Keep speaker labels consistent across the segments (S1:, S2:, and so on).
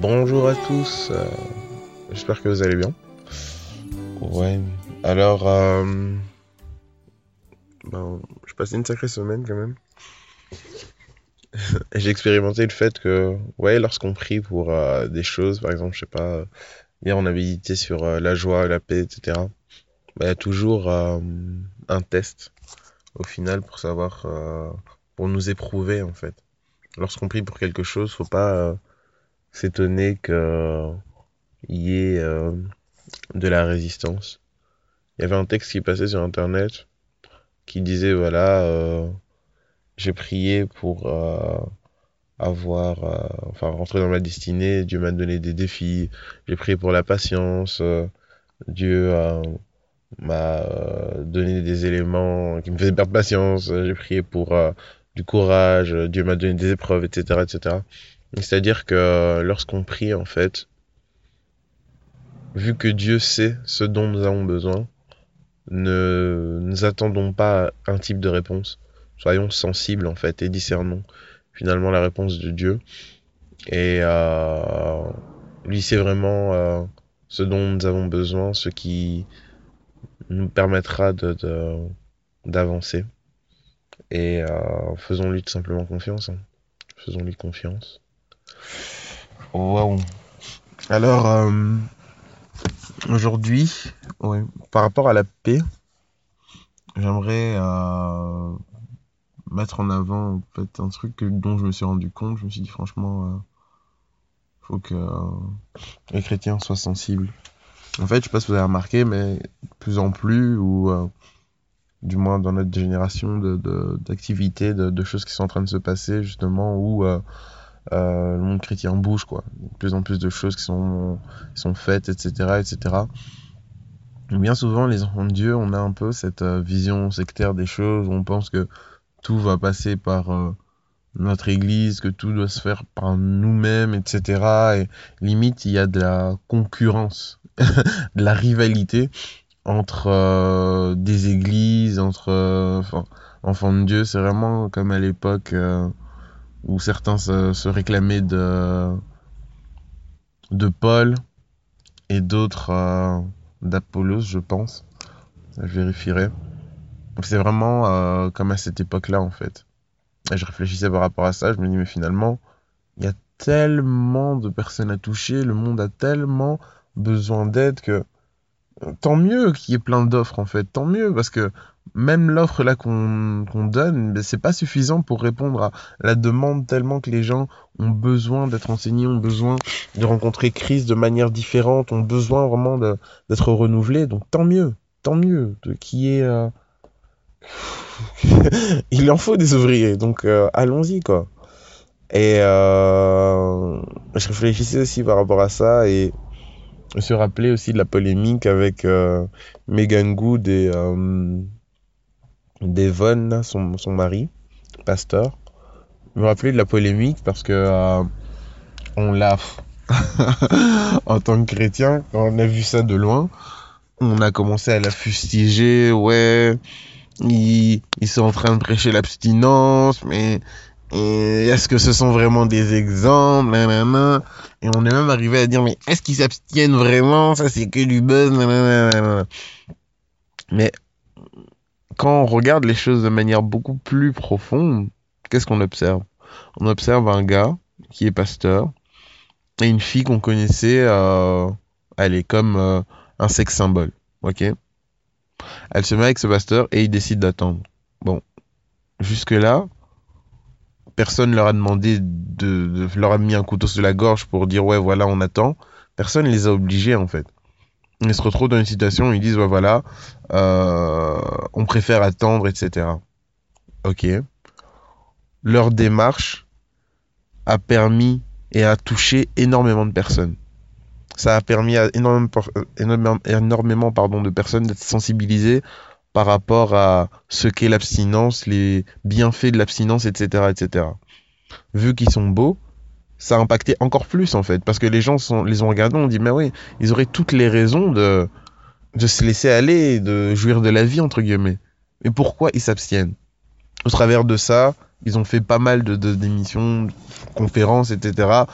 S1: Bonjour à tous, euh, j'espère que vous allez bien. Ouais, alors, euh, ben, je passé une sacrée semaine quand même. J'ai expérimenté le fait que, ouais, lorsqu'on prie pour euh, des choses, par exemple, je sais pas, hier on a médité sur la joie, la paix, etc. Ben, il y a toujours un test au final pour savoir, pour nous éprouver en fait. Lorsqu'on prie pour quelque chose, faut pas s'étonner qu'il y ait euh, de la résistance. Il y avait un texte qui passait sur internet qui disait voilà, euh, j'ai prié pour euh, avoir, euh, enfin rentrer dans ma destinée, Dieu m'a donné des défis, j'ai prié pour la patience, euh, Dieu m'a donné des éléments qui me faisaient perdre patience, j'ai prié pour du courage, Dieu m'a donné des épreuves, etc., etc. C'est-à-dire que lorsqu'on prie, en fait, vu que Dieu sait ce dont nous avons besoin, ne nous attendons pas un type de réponse. Soyons sensibles, en fait, et discernons finalement la réponse de Dieu. Et euh, lui sait vraiment euh, ce dont nous avons besoin, ce qui nous permettra de, de- d'avancer. Et euh, faisons-lui tout simplement confiance. hein. Faisons-lui confiance. Waouh. Alors, euh, aujourd'hui, par rapport à la paix, j'aimerais euh, mettre en avant en fait, un truc dont je me suis rendu compte. Je me suis dit, franchement, euh, faut que les chrétiens soient sensibles. En fait, je sais pas si vous avez remarqué, mais de plus en plus, ou du moins dans notre génération, d'activités, de, de choses qui sont en train de se passer, justement, où euh, le monde chrétien bouge, quoi. De plus en plus de choses qui sont, faites, etc., etc. Bien souvent, les enfants de Dieu, on a un peu cette euh, vision sectaire des choses, on pense que tout va passer par euh, notre église, que tout doit se faire par nous-mêmes, etc. Et limite, il y a de la concurrence, de la rivalité entre des églises, entre enfants de Dieu. C'est vraiment comme à l'époque où certains se, réclamaient de, de Paul et d'autres euh, d'Apollos, je pense. Je vérifierai. C'est vraiment euh, comme à cette époque-là, en fait. Et je réfléchissais par rapport à ça, je me dis, mais finalement, il y a tellement de personnes à toucher, le monde a tellement besoin d'aide que tant mieux qu'il y ait plein d'offres, en fait. Tant mieux, parce que même l'offre là qu'on qu'on donne, ben, c'est pas suffisant pour répondre à la demande tellement que les gens ont besoin d'être enseignés, ont besoin de rencontrer Christ de manière différente, ont besoin vraiment d'être renouvelés. Donc tant mieux, tant mieux qui est euh, il en faut des ouvriers, donc euh, allons-y quoi. Et euh, je réfléchissais aussi par rapport à ça et suis rappelé aussi de la polémique avec Megan Good et Devon, son, son mari, pasteur. Me rappelais de la polémique parce que euh, on l'a en tant que chrétien, quand on a vu ça de loin, on a commencé à la fustiger, ouais, ils, sont en train de prêcher l'abstinence, mais est-ce que ce sont vraiment des exemples Et on est même arrivé à dire, mais est-ce qu'ils s'abstiennent vraiment? Ça, c'est que du buzz. Mais quand on regarde les choses de manière beaucoup plus profonde, qu'est-ce qu'on observe? On observe un gars qui est pasteur et une fille qu'on connaissait, euh, elle est comme euh, un sexe symbole, ok? Elle se met avec ce pasteur et il décide d'attendre. Bon, jusque-là, personne leur a demandé de, de- leur a mis un couteau sous la gorge pour dire ouais voilà on attend. Personne les a obligés en fait. Ils se retrouvent dans une situation où ils disent ouais voilà euh, on préfère attendre etc. Ok. Leur démarche a permis et a touché énormément de personnes. Ça a permis à euh, énormément, énormément pardon, de personnes d'être sensibilisées par rapport à ce qu'est l'abstinence, les bienfaits de l'abstinence, etc., etc. Vu qu'ils sont beaux, ça a impacté encore plus en fait, parce que les gens les ont regardés, on dit mais oui, ils auraient toutes les raisons de de se laisser aller, de jouir de la vie entre guillemets. Mais pourquoi ils s'abstiennent? Au travers de ça, ils ont fait pas mal de d'émissions, conférences, etc.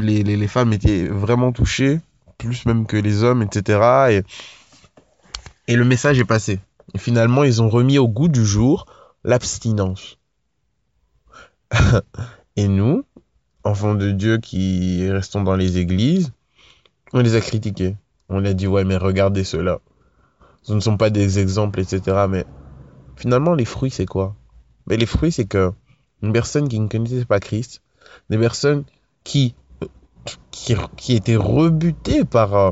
S1: les, les, les, femmes étaient vraiment touchées, plus même que les hommes, etc. Et, et le message est passé. Et finalement, ils ont remis au goût du jour l'abstinence. et nous, enfants de Dieu qui restons dans les églises, on les a critiqués. On a dit, ouais, mais regardez cela. Ce ne sont pas des exemples, etc. Mais finalement, les fruits, c'est quoi? Mais les fruits, c'est que une personne qui ne connaissait pas Christ, des personnes qui, qui, qui étaient rebutées par, euh,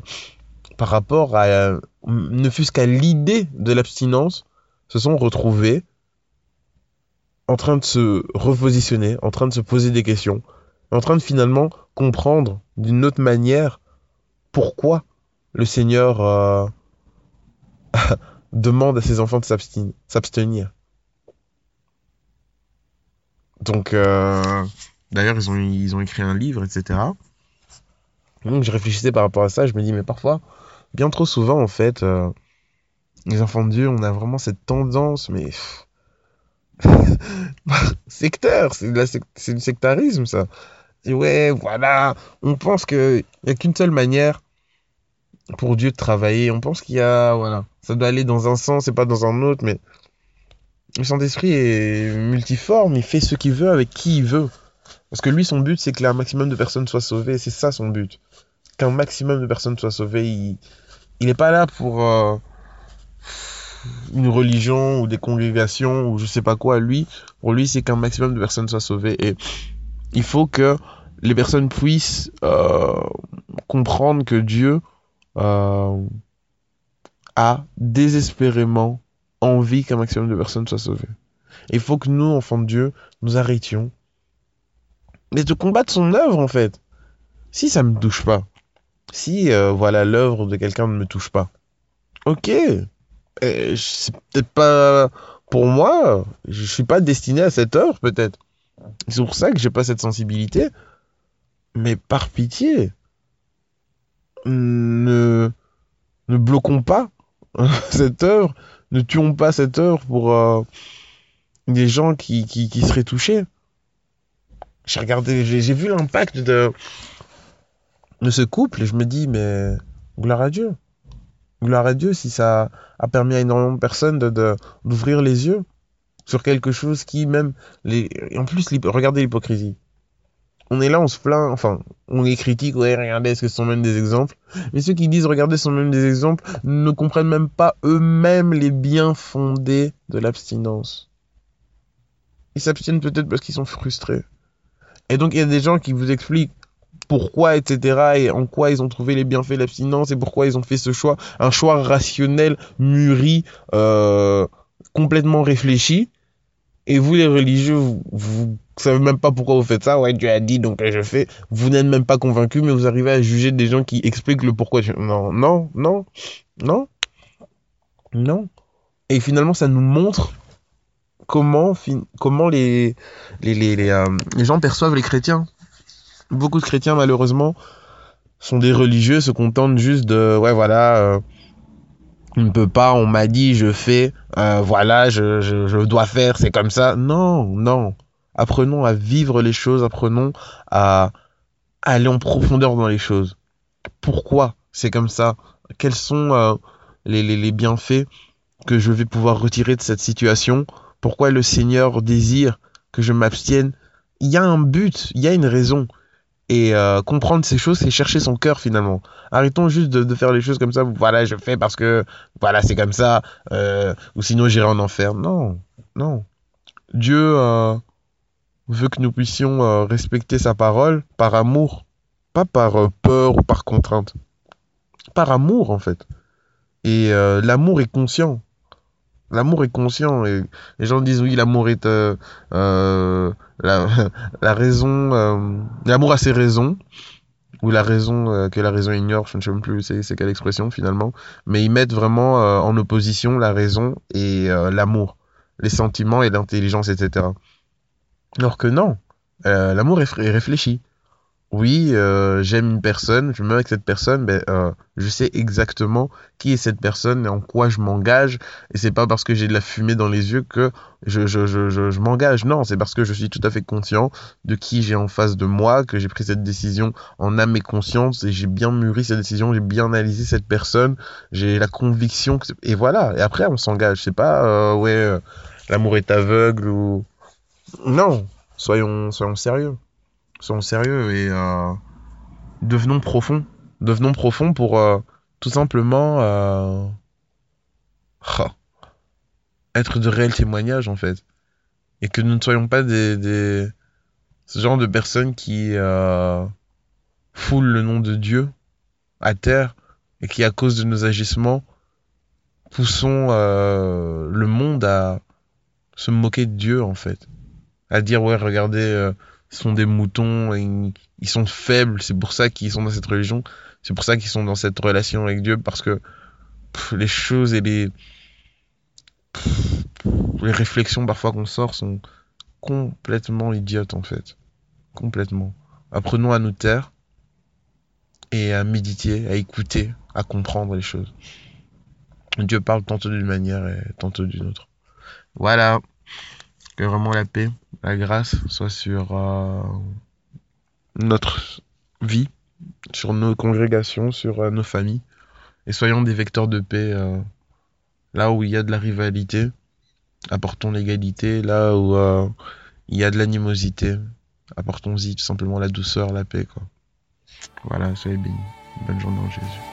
S1: par rapport à, ne fût-ce qu'à l'idée de l'abstinence, se sont retrouvées en train de se repositionner, en train de se poser des questions, en train de finalement comprendre d'une autre manière pourquoi le Seigneur euh, demande à ses enfants de s'abstenir. Donc, euh, d'ailleurs, ils ont, écrit un livre, etc. Donc, je réfléchissais par rapport à ça. Je me dis, mais parfois, bien trop souvent, en fait, euh, les enfants de Dieu, on a vraiment cette tendance, mais. sectaire, c'est du sectarisme, ça. Et ouais, voilà, on pense qu'il n'y a qu'une seule manière pour Dieu de travailler. On pense qu'il y a, voilà, ça doit aller dans un sens et pas dans un autre, mais le Saint-Esprit est multiforme, il fait ce qu'il veut avec qui il veut. Parce que lui, son but, c'est que un maximum de personnes soient sauvées, c'est ça son but. Qu'un maximum de personnes soient sauvées, il n'est pas là pour euh, une religion ou des congrégations ou je sais pas quoi. Lui, pour lui, c'est qu'un maximum de personnes soient sauvées. Et il faut que les personnes puissent euh, comprendre que Dieu euh, a désespérément envie qu'un maximum de personnes soient sauvées. Il faut que nous, enfants de Dieu, nous arrêtions. Mais de combattre son œuvre, en fait. Si ça me touche pas. Si, euh, voilà, l'œuvre de quelqu'un ne me touche pas. Ok. C'est peut-être pas pour moi. Je suis pas destiné à cette œuvre, peut-être. C'est pour ça que j'ai pas cette sensibilité. Mais par pitié, ne, ne bloquons pas cette œuvre, ne tuons pas cette œuvre pour euh, des gens qui, qui, seraient touchés. J'ai regardé, j'ai vu l'impact de, de ce couple et je me dis, mais gloire à Dieu. Gloire à Dieu si ça a permis à énormément de personnes d'ouvrir les yeux sur quelque chose qui même les en plus regardez l'hypocrisie on est là on se plaint enfin on les critique ouais regardez ce sont même des exemples? Mais ceux qui disent regardez ce sont même des exemples ne comprennent même pas eux-mêmes les biens fondés de l'abstinence ils s'abstiennent peut-être parce qu'ils sont frustrés et donc il y a des gens qui vous expliquent pourquoi, etc. et en quoi ils ont trouvé les bienfaits de l'abstinence et pourquoi ils ont fait ce choix, un choix rationnel, mûri, euh, complètement réfléchi. Et vous, les religieux, vous, vous savez même pas pourquoi vous faites ça. Ouais, Dieu a dit, donc je fais. Vous n'êtes même pas convaincu, mais vous arrivez à juger des gens qui expliquent le pourquoi. Non, non, non, non, non. Et finalement, ça nous montre comment, euh, les gens perçoivent les chrétiens. Beaucoup de chrétiens, malheureusement, sont des religieux, se contentent juste de, ouais, voilà, euh, on ne peut pas, on m'a dit, je fais, euh, voilà, je, je, dois faire, c'est comme ça. Non, non. Apprenons à vivre les choses, apprenons à, aller en profondeur dans les choses. Pourquoi c'est comme ça? Quels sont euh, les, les, les bienfaits que je vais pouvoir retirer de cette situation? Pourquoi le Seigneur désire que je m'abstienne? Il y a un but, il y a une raison. Et euh, comprendre ces choses, c'est chercher son cœur finalement. Arrêtons juste de, faire les choses comme ça. Voilà, je fais parce que voilà, c'est comme ça. Euh, ou sinon, j'irai en enfer. Non, non. Dieu euh, veut que nous puissions respecter sa parole par amour, pas par peur ou par contrainte. Par amour en fait. Et l'amour est conscient. L'amour est conscient et les gens disent oui l'amour est euh, euh, la, raison euh, l'amour a ses raisons. Ou la raison que la raison ignore je ne sais même plus c'est quelle expression finalement. Mais ils mettent vraiment en opposition la raison et l'amour les sentiments et l'intelligence etc alors que non l'amour est, réfléchi oui, euh, j'aime une personne, je me mets avec cette personne, ben, euh, je sais exactement qui est cette personne et en quoi je m'engage. Et c'est pas parce que j'ai de la fumée dans les yeux que je, je, je, je, je m'engage. Non, c'est parce que je suis tout à fait conscient de qui j'ai en face de moi, que j'ai pris cette décision en âme et conscience et j'ai bien mûri cette décision, j'ai bien analysé cette personne, j'ai la conviction que et voilà. Et après, on s'engage. C'est pas, euh, ouais, euh, l'amour est aveugle ou. Non, soyons, soyons sérieux soyons sérieux et euh, devenons profonds. Devenons profonds pour euh, tout simplement euh, être de réels témoignages en fait. Et que nous ne soyons pas des, des ce genre de personnes qui foulent le nom de Dieu à terre et qui à cause de nos agissements poussons le monde à se moquer de Dieu en fait. À dire ouais regardez sont des moutons, et ils sont faibles, c'est pour ça qu'ils sont dans cette religion, c'est pour ça qu'ils sont dans cette relation avec Dieu, parce que les choses et les, les réflexions parfois qu'on sort sont complètement idiotes en fait. Complètement. Apprenons à nous taire et à méditer, à écouter, à comprendre les choses. Dieu parle tantôt d'une manière et tantôt d'une autre. Voilà. Que vraiment la paix la grâce soit sur euh, notre vie, sur nos congrégations, sur euh, nos familles. Et soyons des vecteurs de paix euh, là où il y a de la rivalité. Apportons l'égalité. Là où il y a de l'animosité, apportons-y tout simplement la douceur, la paix. Quoi. Voilà, soyez bénis. Bonne journée en Jésus.